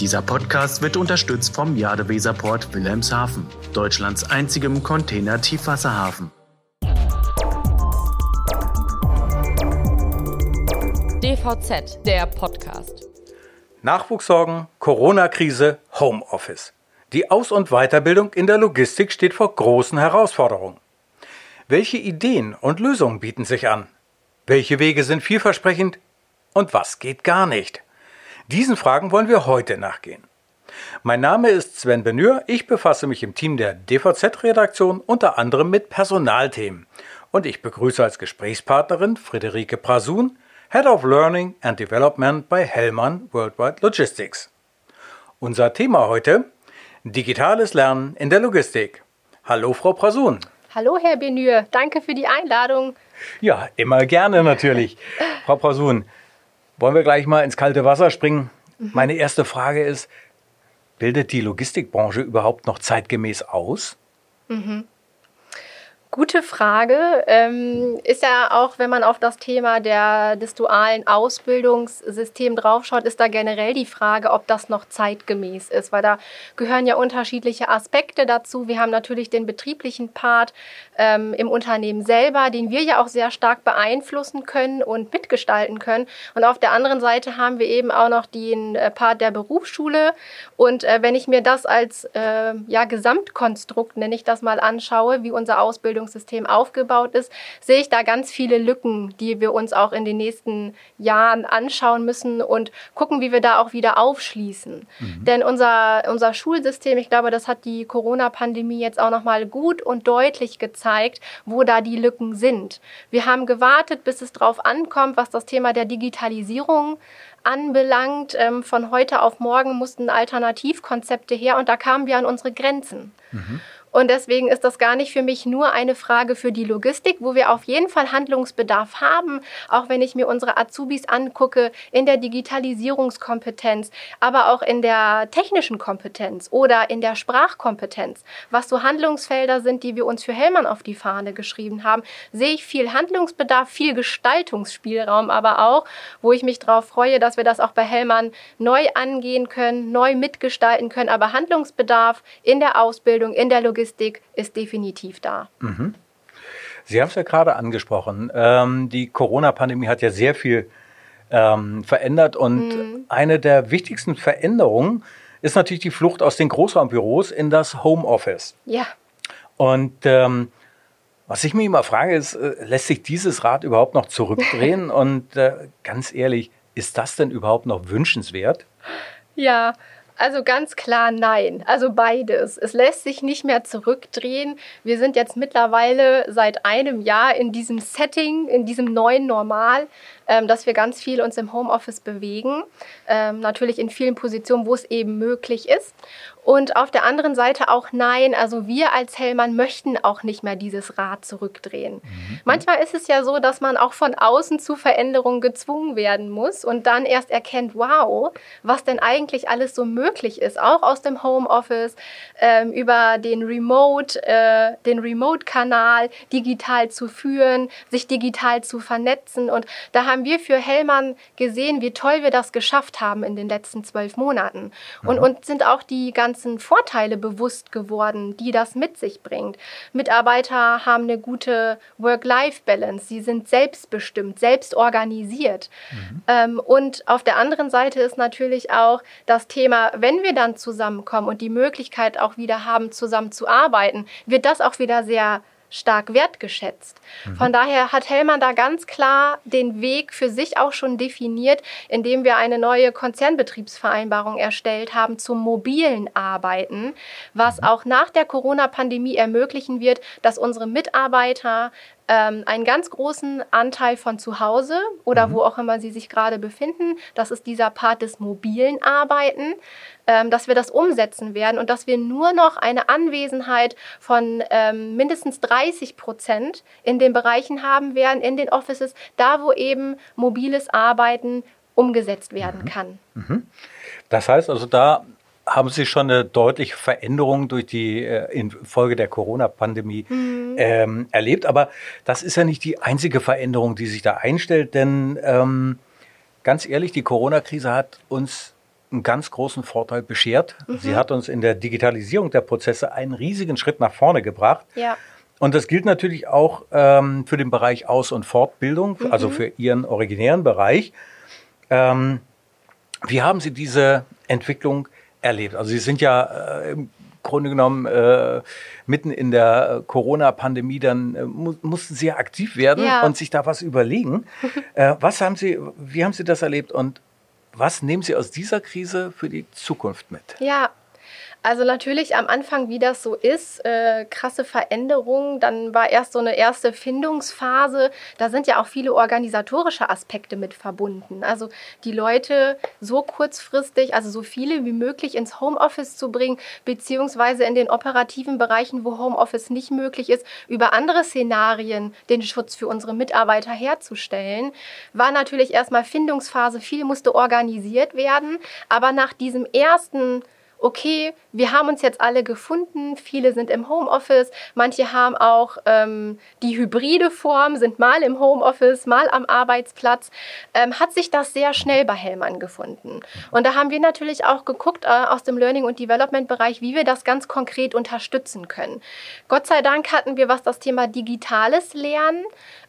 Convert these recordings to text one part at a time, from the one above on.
Dieser Podcast wird unterstützt vom Jadeweserport Wilhelmshaven, Deutschlands einzigem Container-Tiefwasserhafen. DVZ, der Podcast. Nachwuchssorgen, Corona-Krise, Homeoffice. Die Aus- und Weiterbildung in der Logistik steht vor großen Herausforderungen. Welche Ideen und Lösungen bieten sich an? Welche Wege sind vielversprechend und was geht gar nicht? Diesen Fragen wollen wir heute nachgehen. Mein Name ist Sven Benür, ich befasse mich im Team der DVZ-Redaktion unter anderem mit Personalthemen und ich begrüße als Gesprächspartnerin Friederike Prasun, Head of Learning and Development bei Hellmann Worldwide Logistics. Unser Thema heute Digitales Lernen in der Logistik. Hallo Frau Prasun. Hallo Herr Benür, danke für die Einladung. Ja, immer gerne natürlich. Frau Prasun, wollen wir gleich mal ins kalte Wasser springen? Mhm. Meine erste Frage ist, bildet die Logistikbranche überhaupt noch zeitgemäß aus? Mhm. Gute Frage. Ähm, ist ja auch, wenn man auf das Thema der, des dualen Ausbildungssystems draufschaut, ist da generell die Frage, ob das noch zeitgemäß ist, weil da gehören ja unterschiedliche Aspekte dazu. Wir haben natürlich den betrieblichen Part ähm, im Unternehmen selber, den wir ja auch sehr stark beeinflussen können und mitgestalten können. Und auf der anderen Seite haben wir eben auch noch den äh, Part der Berufsschule. Und äh, wenn ich mir das als äh, ja, Gesamtkonstrukt, nenne ich das mal, anschaue, wie unser Ausbildung Bildungssystem aufgebaut ist, sehe ich da ganz viele Lücken, die wir uns auch in den nächsten Jahren anschauen müssen und gucken, wie wir da auch wieder aufschließen. Mhm. Denn unser, unser Schulsystem, ich glaube, das hat die Corona-Pandemie jetzt auch nochmal gut und deutlich gezeigt, wo da die Lücken sind. Wir haben gewartet, bis es drauf ankommt, was das Thema der Digitalisierung anbelangt. Ähm, von heute auf morgen mussten Alternativkonzepte her und da kamen wir an unsere Grenzen. Mhm. Und deswegen ist das gar nicht für mich nur eine Frage für die Logistik, wo wir auf jeden Fall Handlungsbedarf haben, auch wenn ich mir unsere Azubis angucke in der Digitalisierungskompetenz, aber auch in der technischen Kompetenz oder in der Sprachkompetenz. Was so Handlungsfelder sind, die wir uns für Hellmann auf die Fahne geschrieben haben, sehe ich viel Handlungsbedarf, viel Gestaltungsspielraum, aber auch, wo ich mich darauf freue, dass wir das auch bei Hellmann neu angehen können, neu mitgestalten können, aber Handlungsbedarf in der Ausbildung, in der Logistik, Logistik ist definitiv da. Mhm. Sie haben es ja gerade angesprochen. Ähm, die Corona-Pandemie hat ja sehr viel ähm, verändert und mhm. eine der wichtigsten Veränderungen ist natürlich die Flucht aus den Großraumbüros in das Homeoffice. Ja. Und ähm, was ich mir immer frage, ist, äh, lässt sich dieses Rad überhaupt noch zurückdrehen? und äh, ganz ehrlich, ist das denn überhaupt noch wünschenswert? Ja, also ganz klar nein. Also beides. Es lässt sich nicht mehr zurückdrehen. Wir sind jetzt mittlerweile seit einem Jahr in diesem Setting, in diesem neuen Normal dass wir ganz viel uns im Homeoffice bewegen. Ähm, natürlich in vielen Positionen, wo es eben möglich ist. Und auf der anderen Seite auch nein, also wir als Hellmann möchten auch nicht mehr dieses Rad zurückdrehen. Mhm. Manchmal ist es ja so, dass man auch von außen zu Veränderungen gezwungen werden muss und dann erst erkennt, wow, was denn eigentlich alles so möglich ist, auch aus dem Homeoffice, ähm, über den Remote, äh, den Remote-Kanal digital zu führen, sich digital zu vernetzen. Und da haben haben wir für Hellmann gesehen, wie toll wir das geschafft haben in den letzten zwölf Monaten. Und uns sind auch die ganzen Vorteile bewusst geworden, die das mit sich bringt. Mitarbeiter haben eine gute Work-Life-Balance. Sie sind selbstbestimmt, selbst organisiert. Mhm. Ähm, und auf der anderen Seite ist natürlich auch das Thema, wenn wir dann zusammenkommen und die Möglichkeit auch wieder haben, zusammen zu arbeiten, wird das auch wieder sehr stark wertgeschätzt. Mhm. Von daher hat Hellmann da ganz klar den Weg für sich auch schon definiert, indem wir eine neue Konzernbetriebsvereinbarung erstellt haben zum mobilen Arbeiten, was mhm. auch nach der Corona-Pandemie ermöglichen wird, dass unsere Mitarbeiter ähm, einen ganz großen Anteil von zu Hause oder mhm. wo auch immer sie sich gerade befinden. Das ist dieser Part des mobilen Arbeiten, ähm, dass wir das umsetzen werden und dass wir nur noch eine Anwesenheit von ähm, mindestens 30 Prozent in den Bereichen haben werden, in den Offices, da wo eben mobiles Arbeiten umgesetzt werden mhm. kann. Mhm. Das heißt also, da haben Sie schon eine deutliche Veränderung durch die äh, infolge der Corona-Pandemie mhm. ähm, erlebt. Aber das ist ja nicht die einzige Veränderung, die sich da einstellt, denn ähm, ganz ehrlich, die Corona-Krise hat uns einen ganz großen Vorteil beschert. Mhm. Sie hat uns in der Digitalisierung der Prozesse einen riesigen Schritt nach vorne gebracht. Ja. Und das gilt natürlich auch ähm, für den Bereich Aus- und Fortbildung, mhm. also für Ihren originären Bereich. Ähm, wie haben Sie diese Entwicklung erlebt? Also Sie sind ja äh, im Grunde genommen äh, mitten in der Corona-Pandemie, dann äh, mu mussten Sie ja aktiv werden ja. und sich da was überlegen. äh, was haben Sie, wie haben Sie das erlebt und was nehmen Sie aus dieser Krise für die Zukunft mit? Ja, also natürlich am Anfang, wie das so ist, äh, krasse Veränderungen. Dann war erst so eine erste Findungsphase. Da sind ja auch viele organisatorische Aspekte mit verbunden. Also die Leute so kurzfristig, also so viele wie möglich ins Homeoffice zu bringen, beziehungsweise in den operativen Bereichen, wo Homeoffice nicht möglich ist, über andere Szenarien den Schutz für unsere Mitarbeiter herzustellen, war natürlich erstmal Findungsphase. Viel musste organisiert werden. Aber nach diesem ersten okay, wir haben uns jetzt alle gefunden, viele sind im Homeoffice, manche haben auch ähm, die hybride Form, sind mal im Homeoffice, mal am Arbeitsplatz, ähm, hat sich das sehr schnell bei Hellmann gefunden. Und da haben wir natürlich auch geguckt äh, aus dem Learning- und Development-Bereich, wie wir das ganz konkret unterstützen können. Gott sei Dank hatten wir, was das Thema digitales Lernen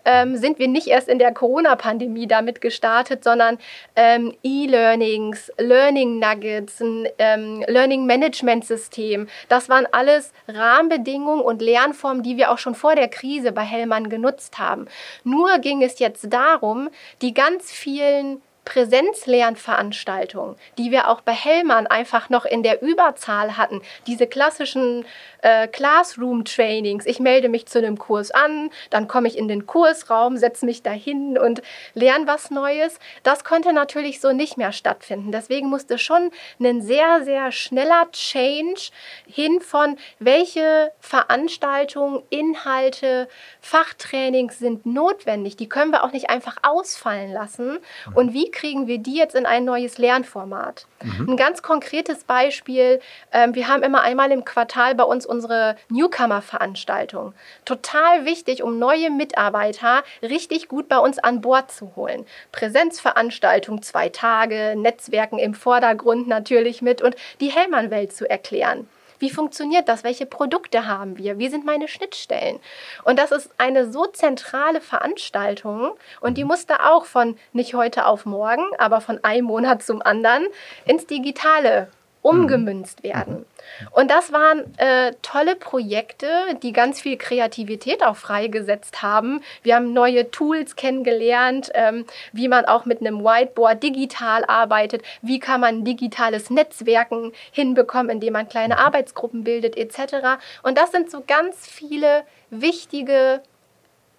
ähm, sind wir nicht erst in der Corona-Pandemie damit gestartet, sondern ähm, E-Learnings, Learning Nuggets, ein ähm, Learning Management System. Das waren alles Rahmenbedingungen und Lernformen, die wir auch schon vor der Krise bei Hellmann genutzt haben. Nur ging es jetzt darum, die ganz vielen Präsenzlernveranstaltungen, die wir auch bei Hellmann einfach noch in der Überzahl hatten, diese klassischen äh, Classroom-Trainings. Ich melde mich zu einem Kurs an, dann komme ich in den Kursraum, setze mich dahin und lerne was Neues. Das konnte natürlich so nicht mehr stattfinden. Deswegen musste schon ein sehr, sehr schneller Change hin von, welche Veranstaltungen, Inhalte, Fachtrainings sind notwendig. Die können wir auch nicht einfach ausfallen lassen. Und wie kriegen wir die jetzt in ein neues Lernformat? Mhm. Ein ganz konkretes Beispiel, ähm, wir haben immer einmal im Quartal bei uns unsere Newcomer-Veranstaltung. Total wichtig, um neue Mitarbeiter richtig gut bei uns an Bord zu holen. Präsenzveranstaltung, zwei Tage, Netzwerken im Vordergrund natürlich mit und die Hellmann-Welt zu erklären. Wie funktioniert das? Welche Produkte haben wir? Wie sind meine Schnittstellen? Und das ist eine so zentrale Veranstaltung und die musste auch von nicht heute auf morgen, aber von einem Monat zum anderen ins Digitale umgemünzt werden. Und das waren äh, tolle Projekte, die ganz viel Kreativität auch freigesetzt haben. Wir haben neue Tools kennengelernt, ähm, wie man auch mit einem Whiteboard digital arbeitet, wie kann man digitales Netzwerken hinbekommen, indem man kleine Arbeitsgruppen bildet etc. Und das sind so ganz viele wichtige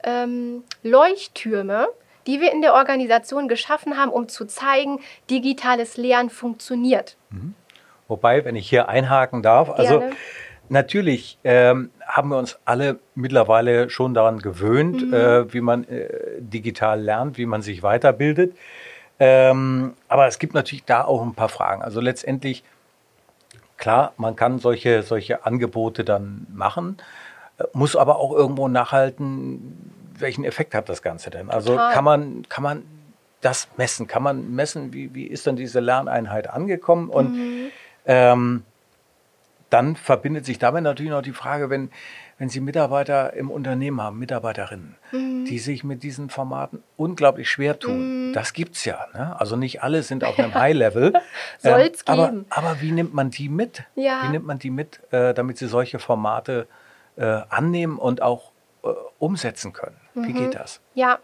ähm, Leuchttürme, die wir in der Organisation geschaffen haben, um zu zeigen, digitales Lernen funktioniert. Mhm. Wobei, wenn ich hier einhaken darf, also Gerne. natürlich ähm, haben wir uns alle mittlerweile schon daran gewöhnt, mhm. äh, wie man äh, digital lernt, wie man sich weiterbildet. Ähm, aber es gibt natürlich da auch ein paar Fragen. Also letztendlich, klar, man kann solche, solche Angebote dann machen, äh, muss aber auch irgendwo nachhalten, welchen Effekt hat das Ganze denn? Also kann man, kann man das messen? Kann man messen, wie, wie ist dann diese Lerneinheit angekommen? Und mhm. Ähm, dann verbindet sich damit natürlich noch die Frage, wenn, wenn Sie Mitarbeiter im Unternehmen haben, Mitarbeiterinnen, mhm. die sich mit diesen Formaten unglaublich schwer tun. Mhm. Das es ja. Ne? Also nicht alle sind auf einem High-Level. Soll es ähm, aber, aber wie nimmt man die mit? Ja. Wie nimmt man die mit, äh, damit sie solche Formate äh, annehmen und auch umsetzen können? Wie geht mhm. das? Ja,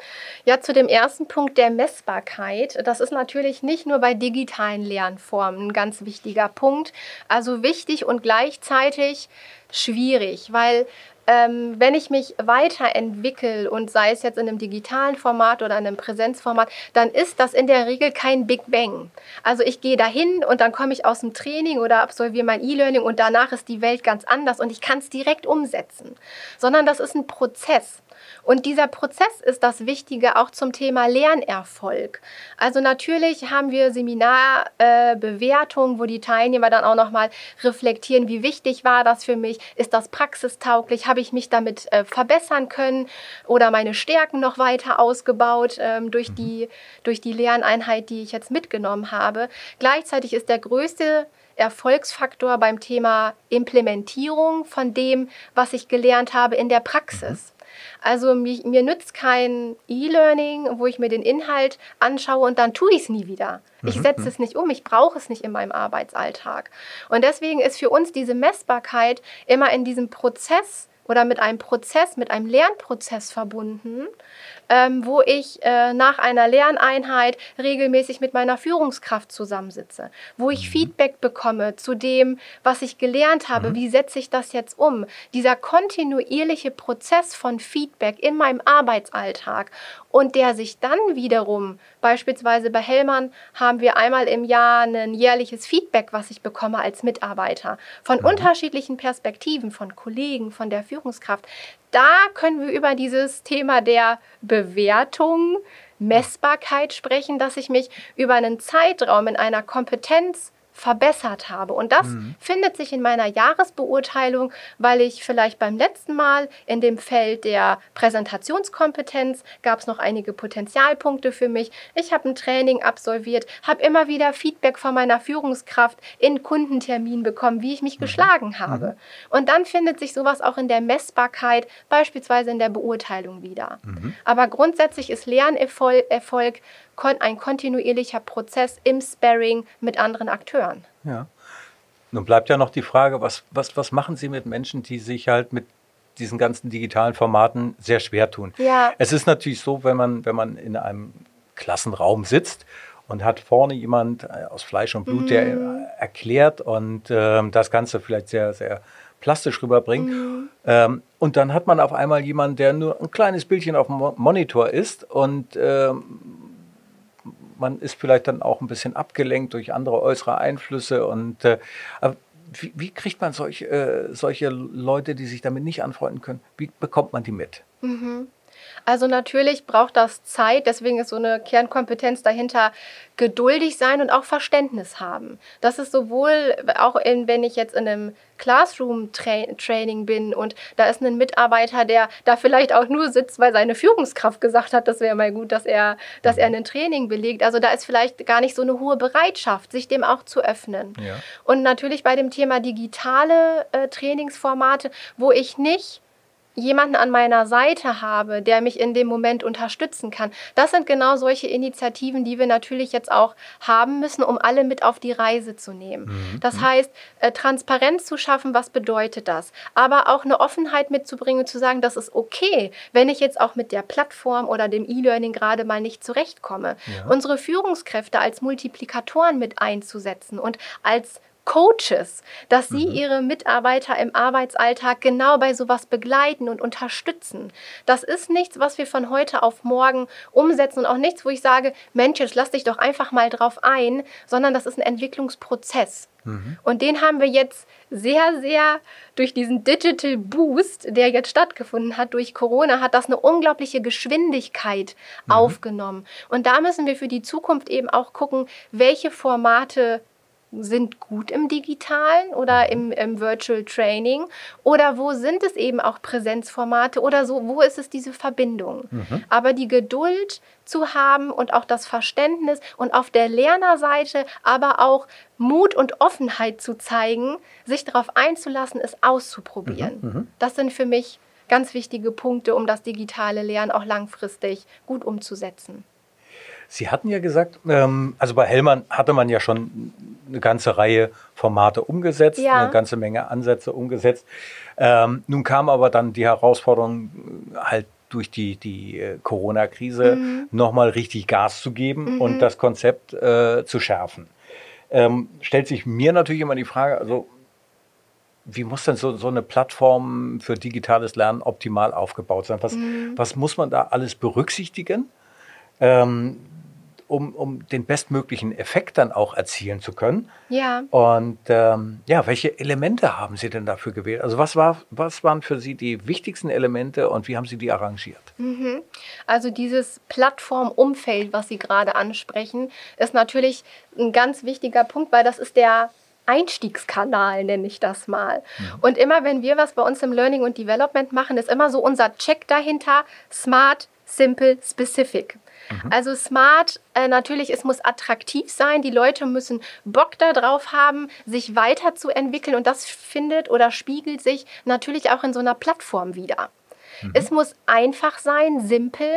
ja, zu dem ersten Punkt der Messbarkeit. Das ist natürlich nicht nur bei digitalen Lernformen ein ganz wichtiger Punkt. Also wichtig und gleichzeitig schwierig, weil ähm, wenn ich mich weiterentwickle und sei es jetzt in einem digitalen Format oder in einem Präsenzformat, dann ist das in der Regel kein Big Bang. Also ich gehe dahin und dann komme ich aus dem Training oder absolviere mein E-Learning und danach ist die Welt ganz anders und ich kann es direkt umsetzen, sondern das ist ein Prozess. Und dieser Prozess ist das Wichtige auch zum Thema Lernerfolg. Also natürlich haben wir Seminarbewertungen, äh, wo die Teilnehmer dann auch nochmal reflektieren, wie wichtig war das für mich, ist das praxistauglich, habe ich mich damit äh, verbessern können oder meine Stärken noch weiter ausgebaut ähm, durch, mhm. die, durch die Lerneinheit, die ich jetzt mitgenommen habe. Gleichzeitig ist der größte Erfolgsfaktor beim Thema Implementierung von dem, was ich gelernt habe in der Praxis. Also mir, mir nützt kein E-Learning, wo ich mir den Inhalt anschaue und dann tue ich es nie wieder. Ich mhm, setze mhm. es nicht um, ich brauche es nicht in meinem Arbeitsalltag. Und deswegen ist für uns diese Messbarkeit immer in diesem Prozess oder mit einem Prozess, mit einem Lernprozess verbunden, ähm, wo ich äh, nach einer Lerneinheit regelmäßig mit meiner Führungskraft zusammensitze, wo ich mhm. Feedback bekomme zu dem, was ich gelernt habe, mhm. wie setze ich das jetzt um. Dieser kontinuierliche Prozess von Feedback in meinem Arbeitsalltag und der sich dann wiederum, beispielsweise bei Hellmann, haben wir einmal im Jahr ein jährliches Feedback, was ich bekomme als Mitarbeiter von mhm. unterschiedlichen Perspektiven, von Kollegen, von der Führungskraft da können wir über dieses Thema der Bewertung, Messbarkeit sprechen, dass ich mich über einen Zeitraum in einer Kompetenz verbessert habe. Und das mhm. findet sich in meiner Jahresbeurteilung, weil ich vielleicht beim letzten Mal in dem Feld der Präsentationskompetenz gab es noch einige Potenzialpunkte für mich. Ich habe ein Training absolviert, habe immer wieder Feedback von meiner Führungskraft in Kundenterminen bekommen, wie ich mich mhm. geschlagen habe. Mhm. Und dann findet sich sowas auch in der Messbarkeit, beispielsweise in der Beurteilung wieder. Mhm. Aber grundsätzlich ist Lernerfolg Erfolg ein kontinuierlicher Prozess im Sparring mit anderen Akteuren. Ja. Nun bleibt ja noch die Frage, was, was, was machen Sie mit Menschen, die sich halt mit diesen ganzen digitalen Formaten sehr schwer tun? Ja. Es ist natürlich so, wenn man, wenn man in einem Klassenraum sitzt und hat vorne jemand äh, aus Fleisch und Blut, mhm. der erklärt und äh, das Ganze vielleicht sehr, sehr plastisch rüberbringt. Mhm. Ähm, und dann hat man auf einmal jemanden, der nur ein kleines Bildchen auf dem Monitor ist und ähm, man ist vielleicht dann auch ein bisschen abgelenkt durch andere äußere Einflüsse. Und äh, wie, wie, kriegt man solch, äh, solche Leute, die sich damit nicht anfreunden können, wie bekommt man die mit? Mhm. Also natürlich braucht das Zeit, deswegen ist so eine Kernkompetenz dahinter geduldig sein und auch Verständnis haben. Das ist sowohl auch in, wenn ich jetzt in einem Classroom-Training bin und da ist ein Mitarbeiter, der da vielleicht auch nur sitzt, weil seine Führungskraft gesagt hat, das wäre mal gut, dass er, dass er ein Training belegt. Also da ist vielleicht gar nicht so eine hohe Bereitschaft, sich dem auch zu öffnen. Ja. Und natürlich bei dem Thema digitale äh, Trainingsformate, wo ich nicht jemanden an meiner Seite habe, der mich in dem Moment unterstützen kann. Das sind genau solche Initiativen, die wir natürlich jetzt auch haben müssen, um alle mit auf die Reise zu nehmen. Mhm. Das heißt, äh, Transparenz zu schaffen, was bedeutet das? Aber auch eine Offenheit mitzubringen, zu sagen, das ist okay, wenn ich jetzt auch mit der Plattform oder dem E-Learning gerade mal nicht zurechtkomme. Ja. Unsere Führungskräfte als Multiplikatoren mit einzusetzen und als Coaches, dass sie mhm. ihre Mitarbeiter im Arbeitsalltag genau bei sowas begleiten und unterstützen. Das ist nichts, was wir von heute auf morgen umsetzen und auch nichts, wo ich sage, Mensch, jetzt lass dich doch einfach mal drauf ein, sondern das ist ein Entwicklungsprozess. Mhm. Und den haben wir jetzt sehr, sehr durch diesen Digital Boost, der jetzt stattgefunden hat durch Corona, hat das eine unglaubliche Geschwindigkeit mhm. aufgenommen. Und da müssen wir für die Zukunft eben auch gucken, welche Formate sind gut im digitalen oder im, im, Virtual Training oder wo sind es eben auch Präsenzformate oder so, wo ist es diese Verbindung? Mhm. Aber die Geduld zu haben und auch das Verständnis und auf der Lernerseite aber auch Mut und Offenheit zu zeigen, sich darauf einzulassen, es auszuprobieren. Mhm. Mhm. Das sind für mich ganz wichtige Punkte, um das digitale Lernen auch langfristig gut umzusetzen. Sie hatten ja gesagt, ähm, also bei Hellmann hatte man ja schon eine ganze Reihe Formate umgesetzt, ja. eine ganze Menge Ansätze umgesetzt. Ähm, nun kam aber dann die Herausforderung halt durch die, die äh, Corona-Krise mhm. nochmal richtig Gas zu geben mhm. und das Konzept äh, zu schärfen. Ähm, stellt sich mir natürlich immer die Frage, also wie muss denn so, so eine Plattform für digitales Lernen optimal aufgebaut sein? Was, mhm. was muss man da alles berücksichtigen? Ähm, um, um den bestmöglichen Effekt dann auch erzielen zu können. Ja. Und ähm, ja, welche Elemente haben Sie denn dafür gewählt? Also was, war, was waren für Sie die wichtigsten Elemente und wie haben Sie die arrangiert? Mhm. Also dieses Plattformumfeld, was Sie gerade ansprechen, ist natürlich ein ganz wichtiger Punkt, weil das ist der Einstiegskanal, nenne ich das mal. Mhm. Und immer wenn wir was bei uns im Learning und Development machen, ist immer so unser Check dahinter, smart, simple, specific. Mhm. Also smart, äh, natürlich, es muss attraktiv sein. Die Leute müssen Bock darauf haben, sich weiterzuentwickeln. Und das findet oder spiegelt sich natürlich auch in so einer Plattform wieder. Mhm. Es muss einfach sein, simpel.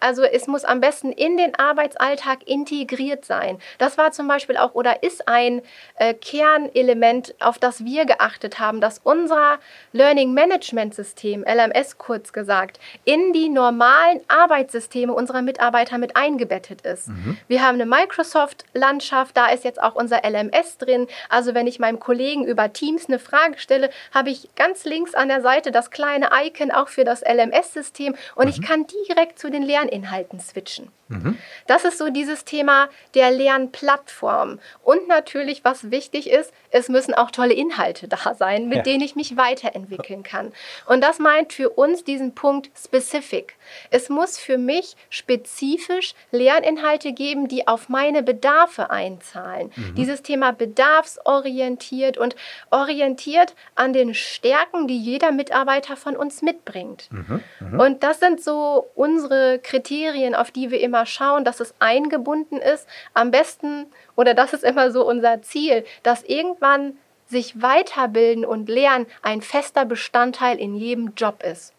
Also es muss am besten in den Arbeitsalltag integriert sein. Das war zum Beispiel auch oder ist ein äh, Kernelement, auf das wir geachtet haben, dass unser Learning Management System, LMS kurz gesagt, in die normalen Arbeitssysteme unserer Mitarbeiter mit eingebettet ist. Mhm. Wir haben eine Microsoft-Landschaft, da ist jetzt auch unser LMS drin. Also wenn ich meinem Kollegen über Teams eine Frage stelle, habe ich ganz links an der Seite das kleine Icon auch für das LMS-System und mhm. ich kann direkt zu den Lerninhalten switchen. Mhm. Das ist so dieses Thema der Lernplattform. Und natürlich, was wichtig ist, es müssen auch tolle Inhalte da sein, mit ja. denen ich mich weiterentwickeln kann. Und das meint für uns diesen Punkt specific. Es muss für mich spezifisch Lerninhalte geben, die auf meine Bedarfe einzahlen. Mhm. Dieses Thema bedarfsorientiert und orientiert an den Stärken, die jeder Mitarbeiter von uns mitbringt. Mhm. Mhm. Und das sind so unsere Kriterien, auf die wir immer immer schauen, dass es eingebunden ist. Am besten, oder das ist immer so unser Ziel, dass irgendwann sich weiterbilden und lernen ein fester Bestandteil in jedem Job ist.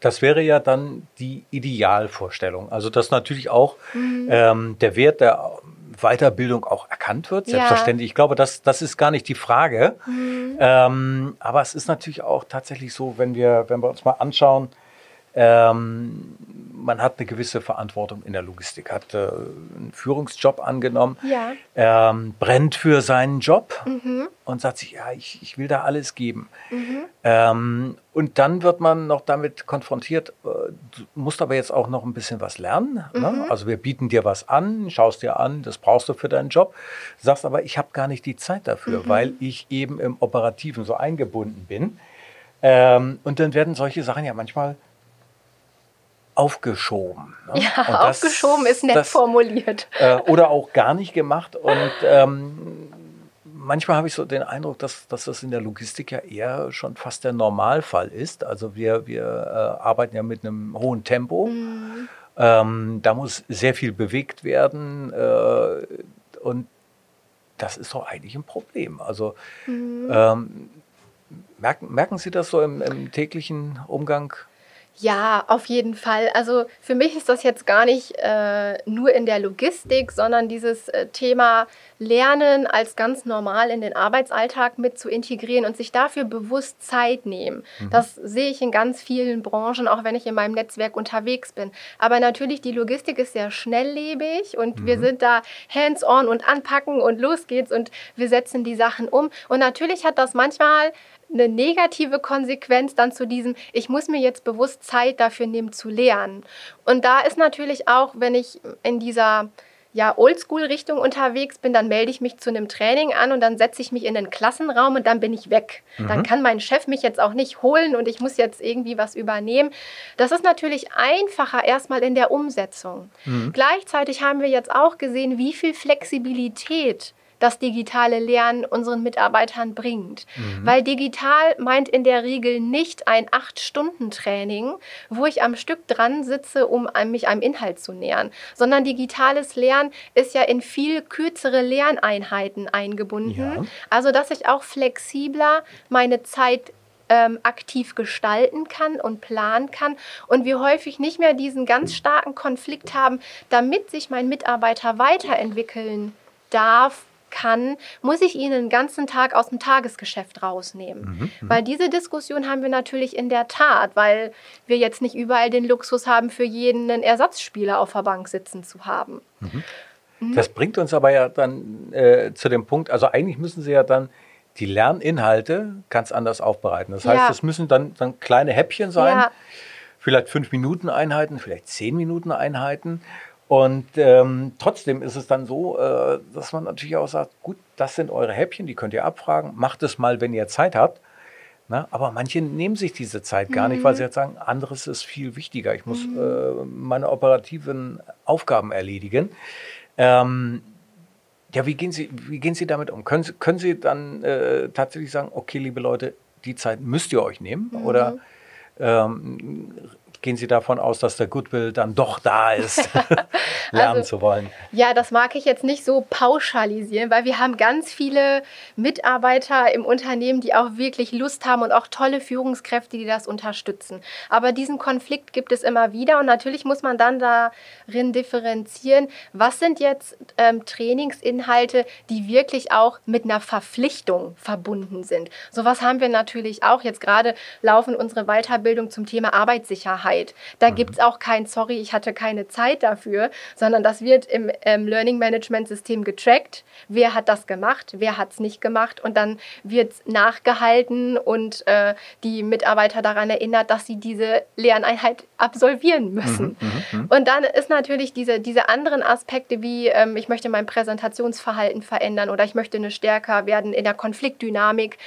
Das wäre ja dann die Idealvorstellung. Also dass natürlich auch mhm. ähm, der Wert der Weiterbildung auch erkannt wird. Selbstverständlich. Ja. Ich glaube, das, das ist gar nicht die Frage. Mhm. Ähm, aber es ist natürlich auch tatsächlich so, wenn wir, wenn wir uns mal anschauen, ähm, man hat eine gewisse Verantwortung in der Logistik, hat äh, einen Führungsjob angenommen, ja. ähm, brennt für seinen Job mhm. und sagt sich, ja, ich, ich will da alles geben. Mhm. Ähm, und dann wird man noch damit konfrontiert, äh, du musst aber jetzt auch noch ein bisschen was lernen. Ne? Mhm. Ne? Also wir bieten dir was an, schaust dir an, das brauchst du für deinen Job, sagst aber, ich habe gar nicht die Zeit dafür, mhm. weil ich eben im Operativen so eingebunden bin. Ähm, und dann werden solche Sachen ja manchmal aufgeschoben. Ne? Ja, das, aufgeschoben ist nett das, formuliert. Äh, oder auch gar nicht gemacht. Und ähm, manchmal habe ich so den Eindruck, dass, dass das in der Logistik ja eher schon fast der Normalfall ist. Also wir, wir äh, arbeiten ja mit einem hohen Tempo. Mhm. Ähm, da muss sehr viel bewegt werden. Äh, und das ist doch eigentlich ein Problem. Also mhm. ähm, merken, merken Sie das so im, im täglichen Umgang ja, auf jeden Fall. Also für mich ist das jetzt gar nicht äh, nur in der Logistik, sondern dieses äh, Thema Lernen als ganz normal in den Arbeitsalltag mit zu integrieren und sich dafür bewusst Zeit nehmen. Mhm. Das sehe ich in ganz vielen Branchen, auch wenn ich in meinem Netzwerk unterwegs bin. Aber natürlich, die Logistik ist sehr schnelllebig und mhm. wir sind da hands-on und anpacken und los geht's und wir setzen die Sachen um. Und natürlich hat das manchmal eine negative Konsequenz dann zu diesem, ich muss mir jetzt bewusst Zeit dafür nehmen zu lernen. Und da ist natürlich auch, wenn ich in dieser ja, Oldschool-Richtung unterwegs bin, dann melde ich mich zu einem Training an und dann setze ich mich in den Klassenraum und dann bin ich weg. Mhm. Dann kann mein Chef mich jetzt auch nicht holen und ich muss jetzt irgendwie was übernehmen. Das ist natürlich einfacher erstmal in der Umsetzung. Mhm. Gleichzeitig haben wir jetzt auch gesehen, wie viel Flexibilität das digitale Lernen unseren Mitarbeitern bringt. Mhm. Weil digital meint in der Regel nicht ein Acht-Stunden-Training, wo ich am Stück dran sitze, um mich einem Inhalt zu nähern, sondern digitales Lernen ist ja in viel kürzere Lerneinheiten eingebunden. Ja. Also, dass ich auch flexibler meine Zeit ähm, aktiv gestalten kann und planen kann und wir häufig nicht mehr diesen ganz starken Konflikt haben, damit sich mein Mitarbeiter weiterentwickeln darf kann, muss ich ihn den ganzen Tag aus dem Tagesgeschäft rausnehmen. Mhm, mhm, weil diese Diskussion haben wir natürlich in der Tat, weil wir jetzt nicht überall den Luxus haben, für jeden einen Ersatzspieler auf der Bank sitzen zu haben. Mhm. mhm. Das bringt uns aber ja dann äh, zu dem Punkt, also eigentlich müssen Sie ja dann die Lerninhalte ganz anders aufbereiten. Das heißt, es müssen dann, dann kleine Häppchen sein, ja. vielleicht fünf Minuten Einheiten, vielleicht zehn Minuten Einheiten. Und ähm, trotzdem ist es dann so, äh, dass man natürlich auch sagt, gut, das sind eure Häppchen, die könnt ihr abfragen, macht es mal, wenn ihr Zeit habt. Na, aber manche nehmen sich diese Zeit gar mhm. nicht, weil sie jetzt sagen, anderes ist viel wichtiger. Ich muss mhm. äh, meine operativen Aufgaben erledigen. Ähm, ja, wie gehen, Sie, wie gehen Sie damit um? Können Sie, können Sie dann äh, tatsächlich sagen, okay, liebe Leute, die Zeit müsst ihr euch nehmen? Mhm. Oder ähm, gehen Sie davon aus, dass der Goodwill dann doch da ist, lernen also, zu wollen? Ja, das mag ich jetzt nicht so pauschalisieren, weil wir haben ganz viele Mitarbeiter im Unternehmen, die auch wirklich Lust haben und auch tolle Führungskräfte, die das unterstützen. Aber diesen Konflikt gibt es immer wieder und natürlich muss man dann darin differenzieren, was sind jetzt ähm, Trainingsinhalte, die wirklich auch mit einer Verpflichtung verbunden sind. Sowas haben wir natürlich auch. Jetzt gerade laufen unsere Weiterbildung zum Thema Arbeitssicherheit. Zeit. Da mhm. gibt es auch kein Sorry, ich hatte keine Zeit dafür, sondern das wird im ähm, Learning Management System getrackt. Wer hat das gemacht, wer hat es nicht gemacht und dann wird nachgehalten und äh, die Mitarbeiter daran erinnert, dass sie diese Lerneinheit absolvieren müssen. Mhm, mhm, mhm. und dann ist natürlich diese, diese anderen Aspekte wie ähm, ich möchte mein Präsentationsverhalten verändern oder ich möchte eine stärker werden in der Konfliktdynamik,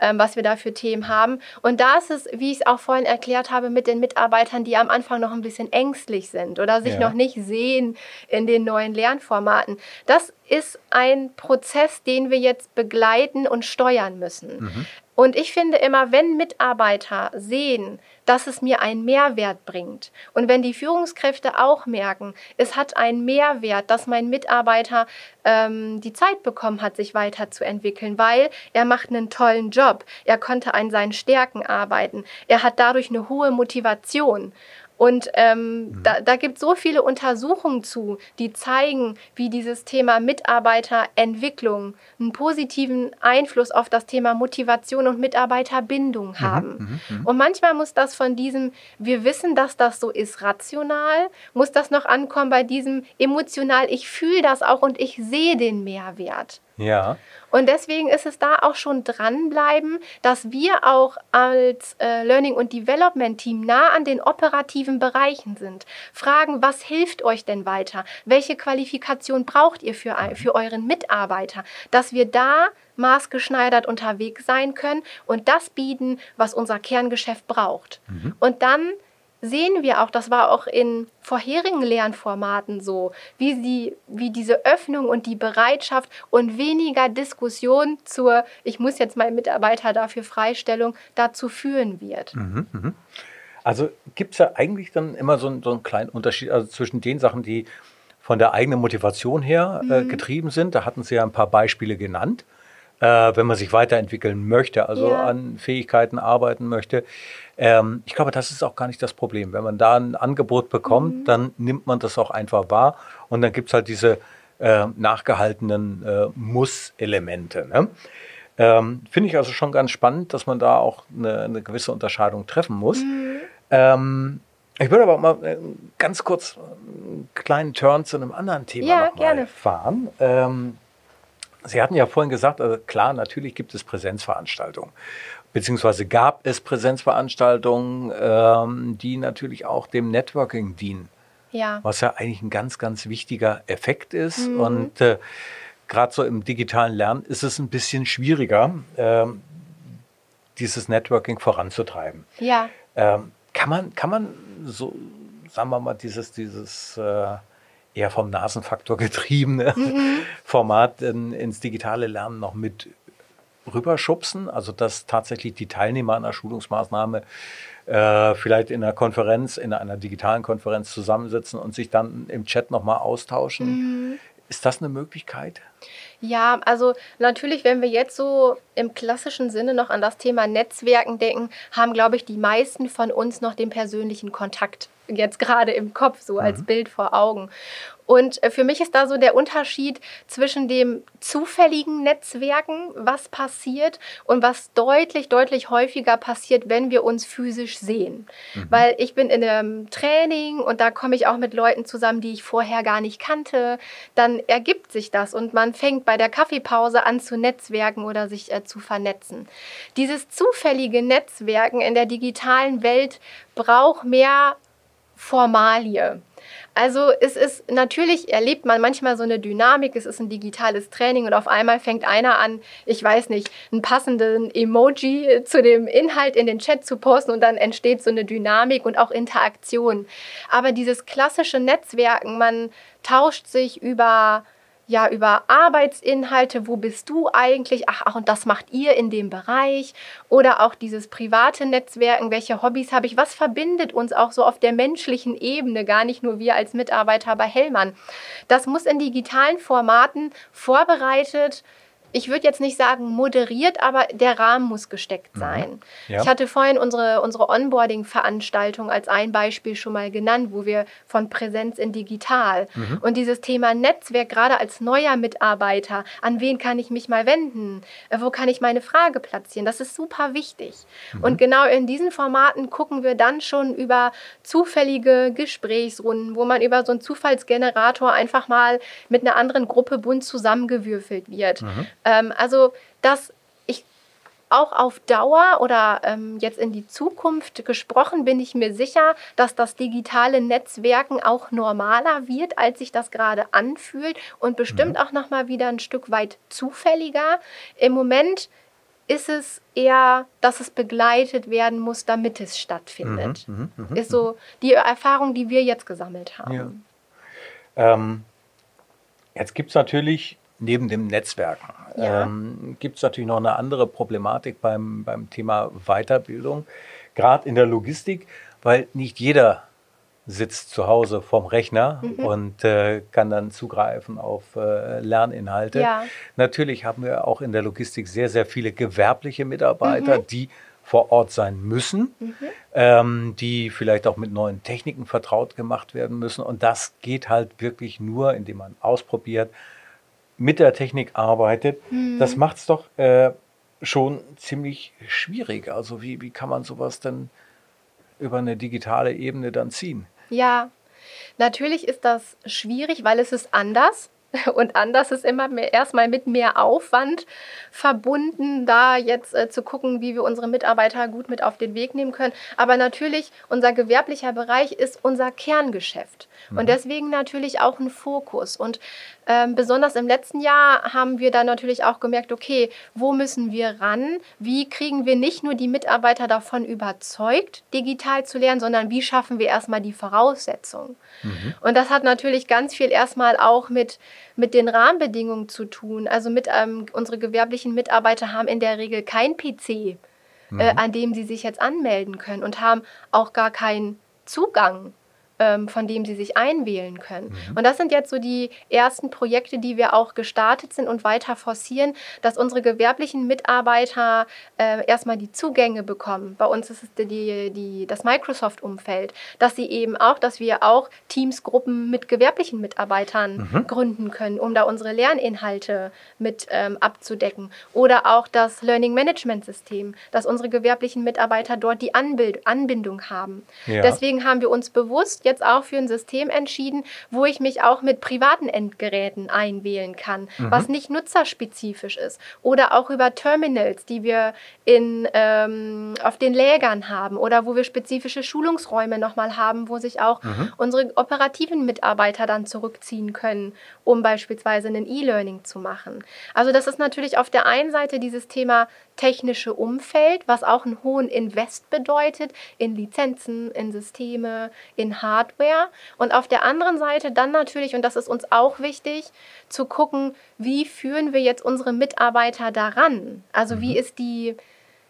ähm, was wir da für Themen haben. Und da ist es, wie ich es auch vorhin erklärt habe, mit den Mitarbeitern Mitarbeitern, die am Anfang noch ein bisschen ängstlich sind oder sich ja. noch nicht sehen in den neuen Lernformaten. Das ist ein Prozess, den wir jetzt begleiten und steuern müssen. Mhm. Und ich finde immer, wenn Mitarbeiter sehen, dass es mir einen Mehrwert bringt. Und wenn die Führungskräfte auch merken, es hat einen Mehrwert, dass mein Mitarbeiter ähm, die Zeit bekommen hat, sich weiterzuentwickeln, weil er macht einen tollen Job, er konnte an seinen Stärken arbeiten, er hat dadurch eine hohe Motivation. Und ähm, mhm. da, da gibt es so viele Untersuchungen zu, die zeigen, wie dieses Thema Mitarbeiterentwicklung einen positiven Einfluss auf das Thema Motivation und Mitarbeiterbindung mhm, haben. Mhm, mh, mh. Und manchmal muss das von diesem, wir wissen, dass das so ist, rational, muss das noch ankommen bei diesem emotional, ich fühle das auch und ich sehe den Mehrwert. Ja. Und deswegen ist es da auch schon dranbleiben, dass wir auch als äh, Learning- und Development-Team nah an den operativen Bereichen sind. Fragen, was hilft euch denn weiter? Welche Qualifikation braucht ihr für, für euren Mitarbeiter? Dass wir da maßgeschneidert unterwegs sein können und das bieten, was unser Kerngeschäft braucht. Mhm. Und dann sehen wir auch, das war auch in vorherigen Lernformaten so, wie, sie, wie diese Öffnung und die Bereitschaft und weniger Diskussion zur, ich muss jetzt meinen Mitarbeiter dafür Freistellung, dazu führen wird. Mhm, mh. Also gibt es ja eigentlich dann immer so, so einen kleinen Unterschied also zwischen den Sachen, die von der eigenen Motivation her äh, mhm. getrieben sind. Da hatten Sie ja ein paar Beispiele genannt. Äh, wenn man sich weiterentwickeln möchte, also ja. an Fähigkeiten arbeiten möchte. Ähm, ich glaube, das ist auch gar nicht das Problem. Wenn man da ein Angebot bekommt, mhm. dann nimmt man das auch einfach wahr und dann gibt es halt diese äh, nachgehaltenen äh, Muss-Elemente. Ne? Ähm, Finde ich also schon ganz spannend, dass man da auch eine, eine gewisse Unterscheidung treffen muss. Mhm. Ähm, ich würde aber mal äh, ganz kurz einen kleinen Turn zu einem anderen Thema ja, gerne. fahren. Ähm, Sie hatten ja vorhin gesagt, also klar, natürlich gibt es Präsenzveranstaltungen beziehungsweise gab es Präsenzveranstaltungen, ähm, die natürlich auch dem Networking dienen. Ja. Was ja eigentlich ein ganz, ganz wichtiger Effekt ist. Mhm. Und äh, gerade so im digitalen Lernen ist es ein bisschen schwieriger, äh, dieses Networking voranzutreiben. Ja. Ähm, kann man, kann man so, sagen wir mal, dieses, dieses äh, eher vom Nasenfaktor getriebene mhm. Format in, ins digitale Lernen noch mit rüberschubsen, also dass tatsächlich die Teilnehmer einer Schulungsmaßnahme äh, vielleicht in einer Konferenz, in einer digitalen Konferenz zusammensitzen und sich dann im Chat nochmal austauschen. Mhm. Ist das eine Möglichkeit? Ja, also natürlich, wenn wir jetzt so im klassischen Sinne noch an das Thema Netzwerken denken, haben, glaube ich, die meisten von uns noch den persönlichen Kontakt jetzt gerade im Kopf, so als mhm. Bild vor Augen. Und äh, für mich ist da so der Unterschied zwischen dem zufälligen Netzwerken, was passiert und was deutlich, deutlich häufiger passiert, wenn wir uns physisch sehen. Mhm. Weil ich bin in einem Training und da komme ich auch mit Leuten zusammen, die ich vorher gar nicht kannte. Dann ergibt sich das und man fängt bei der Kaffeepause an zu netzwerken oder sich äh, zu vernetzen. Dieses zufällige Netzwerken in der digitalen Welt braucht mehr Formalie. Also es ist natürlich, erlebt man manchmal so eine Dynamik, es ist ein digitales Training und auf einmal fängt einer an, ich weiß nicht, einen passenden Emoji zu dem Inhalt in den Chat zu posten und dann entsteht so eine Dynamik und auch Interaktion. Aber dieses klassische Netzwerken, man tauscht sich über ja über Arbeitsinhalte, wo bist du eigentlich? Ach, ach, und das macht ihr in dem Bereich oder auch dieses private Netzwerken, welche Hobbys habe ich? Was verbindet uns auch so auf der menschlichen Ebene, gar nicht nur wir als Mitarbeiter bei Hellmann? Das muss in digitalen Formaten vorbereitet ich würde jetzt nicht sagen moderiert, aber der Rahmen muss gesteckt mhm. sein. Ja. Ich hatte vorhin unsere, unsere Onboarding-Veranstaltung als ein Beispiel schon mal genannt, wo wir von Präsenz in digital mhm. und dieses Thema Netzwerk, gerade als neuer Mitarbeiter, an wen kann ich mich mal wenden? Äh, wo kann ich meine Frage platzieren? Das ist super wichtig. Mhm. Und genau in diesen Formaten gucken wir dann schon über zufällige Gesprächsrunden, wo man über so einen Zufallsgenerator einfach mal mit einer anderen Gruppe bunt zusammengewürfelt wird. Mhm. Ähm, also, dass ich auch auf Dauer oder ähm, jetzt in die Zukunft gesprochen bin ich mir sicher, dass das digitale Netzwerken auch normaler wird, als sich das gerade anfühlt und bestimmt mhm. auch noch mal wieder ein Stück weit zufälliger. Im Moment ist es eher, dass es begleitet werden muss, damit es stattfindet. Mhm, mh, mh, ist so die Erfahrung, die wir jetzt gesammelt haben. Ja. Ähm, jetzt gibt es natürlich neben dem Netzwerken ja. ähm, gibt es natürlich noch eine andere Problematik beim, beim Thema Weiterbildung, gerade in der Logistik, weil nicht jeder sitzt zu Hause vorm Rechner mhm. und äh, kann dann zugreifen auf äh, Lerninhalte. Ja. Natürlich haben wir auch in der Logistik sehr, sehr viele gewerbliche Mitarbeiter, mhm. die vor Ort sein müssen, mhm. ähm, die vielleicht auch mit neuen Techniken vertraut gemacht werden müssen. Und das geht halt wirklich nur, indem man ausprobiert, mit der Technik arbeitet, mhm. das macht es doch äh, schon ziemlich schwierig. Also wie, wie kann man sowas denn über eine digitale Ebene dann ziehen? Ja, natürlich ist das schwierig, weil es ist anders. Und anders ist immer mehr, erstmal mit mehr Aufwand verbunden, da jetzt äh, zu gucken, wie wir unsere Mitarbeiter gut mit auf den Weg nehmen können. Aber natürlich, unser gewerblicher Bereich ist unser Kerngeschäft. Mhm. Und deswegen natürlich auch ein Fokus. Und ähm, besonders im letzten Jahr haben wir dann natürlich auch gemerkt, okay, wo müssen wir ran? Wie kriegen wir nicht nur die Mitarbeiter davon überzeugt, digital zu lernen, sondern wie schaffen wir erstmal die Voraussetzungen? Mhm. Und das hat natürlich ganz viel erstmal auch mit, mit den Rahmenbedingungen zu tun. Also mit ähm, unsere gewerblichen Mitarbeiter haben in der Regel kein PC, äh, mhm. äh, an dem sie sich jetzt anmelden können und haben auch gar keinen Zugang ähm, von dem sie sich einwählen können. Mhm. Und das sind jetzt so die ersten Projekte, die wir auch gestartet sind und weiter forcieren, dass unsere gewerblichen Mitarbeiter äh, erstmal die Zugänge bekommen. Bei uns ist es die, die, das Microsoft-Umfeld, dass sie eben auch, dass wir auch Teamsgruppen mit gewerblichen Mitarbeitern mhm. gründen können, um da unsere Lerninhalte mit ähm, abzudecken. Oder auch das Learning Management System, dass unsere gewerblichen Mitarbeiter dort die Anbild Anbindung haben. Ja. Deswegen haben wir uns bewusst jetzt auch für ein System entschieden, wo ich mich auch mit privaten Endgeräten einwählen kann, mhm. was nicht nutzerspezifisch ist. Oder auch über Terminals, die wir in, ähm, auf den Lägern haben oder wo wir spezifische Schulungsräume nochmal haben, wo sich auch mhm. unsere operativen Mitarbeiter dann zurückziehen können, um beispielsweise ein E-Learning zu machen. Also das ist natürlich auf der einen Seite dieses Thema technische Umfeld, was auch einen hohen Invest bedeutet in Lizenzen, in Systeme, in Hardware. Und auf der anderen Seite dann natürlich, und das ist uns auch wichtig, zu gucken, wie führen wir jetzt unsere Mitarbeiter daran? Also wie mhm. ist die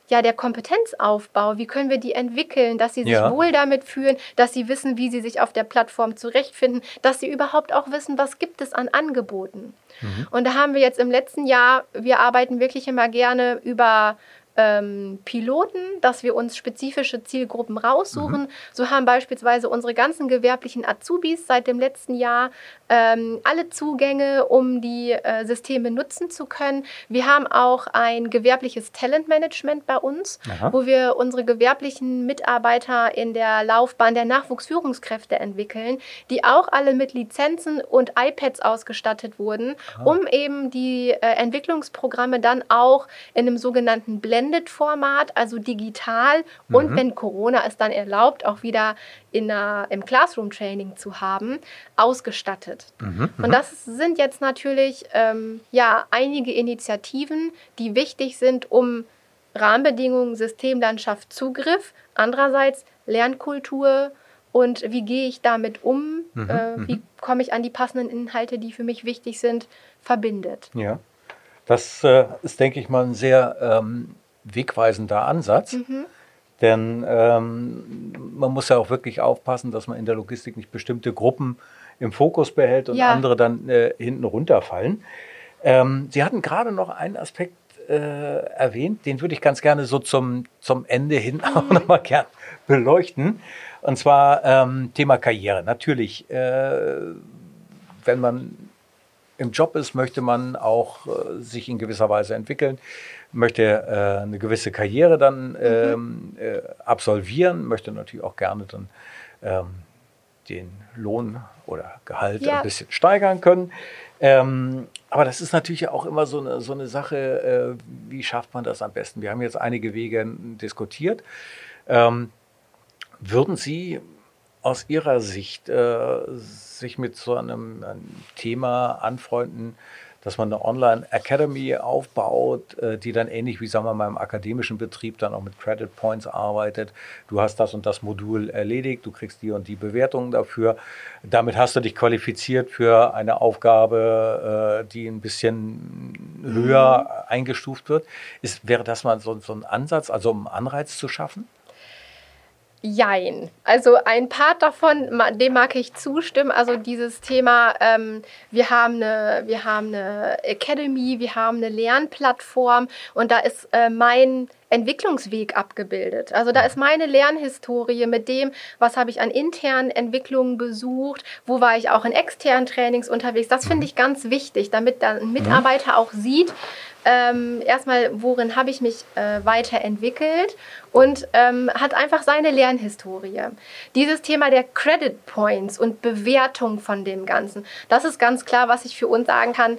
ja, der Kompetenzaufbau, wie können wir die entwickeln, dass sie sich ja. wohl damit fühlen, dass sie wissen, wie sie sich auf der Plattform zurechtfinden, dass sie überhaupt auch wissen, was gibt es an Angeboten. Mhm. Und da haben wir jetzt im letzten Jahr, wir arbeiten wirklich immer gerne über ähm, Piloten, dass wir uns spezifische Zielgruppen raussuchen. Mhm. So haben beispielsweise unsere ganzen gewerblichen Azubis seit dem letzten Jahr ähm, alle Zugänge, um die äh, Systeme nutzen zu können. Wir haben auch ein gewerbliches Talentmanagement bei uns, Aha. wo wir unsere gewerblichen Mitarbeiter in der Laufbahn der Nachwuchsführungskräfte entwickeln, die auch alle mit Lizenzen und iPads ausgestattet wurden, Aha. um eben die äh, Entwicklungsprogramme dann auch in einem sogenannten Blend Blended-Format, also digital mhm. und wenn Corona es dann erlaubt, auch wieder in einer, im Classroom-Training zu haben, ausgestattet. Mhm. Und das sind jetzt natürlich ähm, ja, einige Initiativen, die wichtig sind, um Rahmenbedingungen, Systemlandschaft, Zugriff, andererseits Lernkultur, und wie gehe ich damit um, mhm, äh, wie mhm. komme ich an die passenden Inhalte, die für mich wichtig sind, verbindet. Ja, das äh, ist, denke ich mal, ein sehr ähm, wegweisender Ansatz. Mhm. Denn ähm, man muss ja auch wirklich aufpassen, dass man in der Logistik nicht bestimmte Gruppen im Fokus behält und ja. andere dann äh, hinten runterfallen. Ähm, Sie hatten gerade noch einen Aspekt äh, erwähnt, den würde ich ganz gerne so zum, zum Ende hin mhm. auch nochmal gern beleuchten. Und zwar ähm, Thema Karriere. Natürlich, äh, wenn man im Job ist, möchte man auch äh, sich in gewisser Weise entwickeln, möchte äh, eine gewisse Karriere dann mhm. ähm, äh, absolvieren, möchte natürlich auch gerne dann ähm, den Lohn oder Gehalt ja. ein bisschen steigern können. Ähm, aber das ist natürlich auch immer so eine, so eine Sache, äh, wie schafft man das am besten? Wir haben jetzt einige Wege diskutiert. Ähm, würden Sie aus Ihrer Sicht äh, sich mit so einem, einem, Thema anfreunden, dass man eine Online-Academy aufbaut, äh, die dann ähnlich wie, sagen wir mal, im akademischen Betrieb dann auch mit Credit Points arbeitet. Du hast das und das Modul erledigt, du kriegst die und die Bewertungen dafür. Damit hast du dich qualifiziert für eine Aufgabe, äh, die ein bisschen höher mhm. eingestuft wird. Ist, wäre das mal so, so ein Ansatz, also um Anreiz zu schaffen? Jein. Also ein Part davon, dem mag ich zustimmen. Also dieses Thema, ähm, wir, haben eine, wir haben eine Academy, wir haben eine Lernplattform und da ist äh, mein Entwicklungsweg abgebildet. Also da ist meine Lernhistorie mit dem, was habe ich an internen Entwicklungen besucht, wo war ich auch in externen Trainings unterwegs. Das finde ich ganz wichtig, damit dann ein Mitarbeiter auch sieht, ähm, erstmal, worin habe ich mich äh, weiterentwickelt und ähm, hat einfach seine Lernhistorie. Dieses Thema der Credit Points und Bewertung von dem Ganzen, das ist ganz klar, was ich für uns sagen kann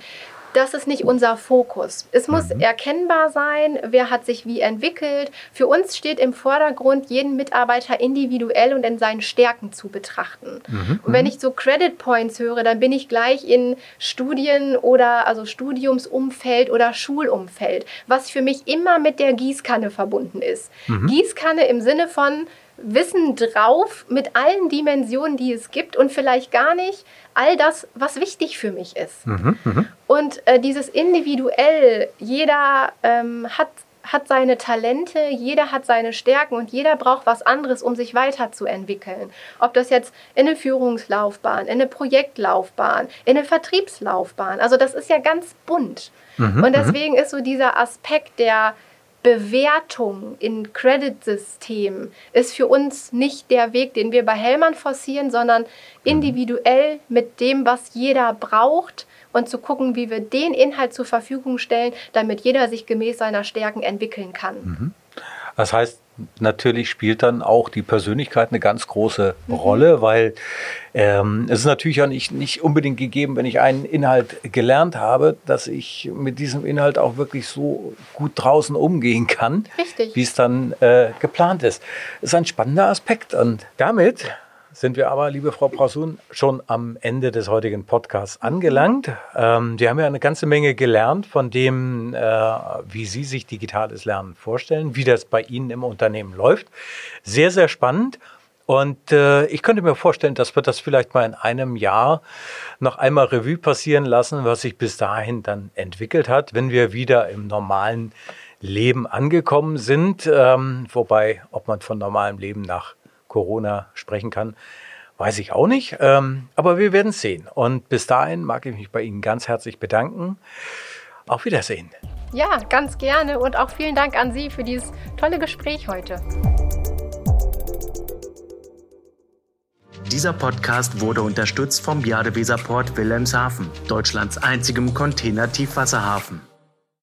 das ist nicht unser Fokus. Es muss mhm. erkennbar sein, wer hat sich wie entwickelt. Für uns steht im Vordergrund, jeden Mitarbeiter individuell und in seinen Stärken zu betrachten. Mhm. Und wenn ich so Credit Points höre, dann bin ich gleich in Studien oder also Studiumsumfeld oder Schulumfeld, was für mich immer mit der Gießkanne verbunden ist. Mhm. Gießkanne im Sinne von Wissen drauf mit allen Dimensionen, die es gibt und vielleicht gar nicht all das, was wichtig für mich ist. Mhm, mh. Und äh, dieses individuell, jeder ähm, hat, hat seine Talente, jeder hat seine Stärken und jeder braucht was anderes, um sich weiterzuentwickeln. Ob das jetzt in eine Führungslaufbahn, in eine Projektlaufbahn, in eine Vertriebslaufbahn, also das ist ja ganz bunt. Mhm, und mhm. deswegen ist so dieser Aspekt der Bewertung in Credit-Systemen ist für uns nicht der Weg, den wir bei Hellmann forcieren, sondern individuell mit dem, was jeder braucht und zu gucken, wie wir den Inhalt zur Verfügung stellen, damit jeder sich gemäß seiner Stärken entwickeln kann. Mhm. Das heißt, natürlich spielt dann auch die Persönlichkeit eine ganz große mhm. Rolle, weil ähm, es ist natürlich ja nicht, nicht unbedingt gegeben, wenn ich einen Inhalt gelernt habe, dass ich mit diesem Inhalt auch wirklich so gut draußen umgehen kann, wie es dann äh, geplant ist. Das ist ein spannender Aspekt und damit sind wir aber, liebe Frau Brausun, schon am Ende des heutigen Podcasts angelangt. Ähm, wir haben ja eine ganze Menge gelernt von dem, äh, wie Sie sich digitales Lernen vorstellen, wie das bei Ihnen im Unternehmen läuft. Sehr, sehr spannend. Und äh, ich könnte mir vorstellen, dass wir das vielleicht mal in einem Jahr noch einmal Revue passieren lassen, was sich bis dahin dann entwickelt hat, wenn wir wieder im normalen Leben angekommen sind. Ähm, wobei, ob man von normalem Leben nach Corona sprechen kann, weiß ich auch nicht. Ähm, aber wir werden es sehen. Und bis dahin mag ich mich bei Ihnen ganz herzlich bedanken. Auf Wiedersehen. Ja, ganz gerne und auch vielen Dank an Sie für dieses tolle Gespräch heute. Dieser Podcast wurde unterstützt vom Jadeweserport Wilhelmshaven, Deutschlands einzigem Container-Tiefwasserhafen.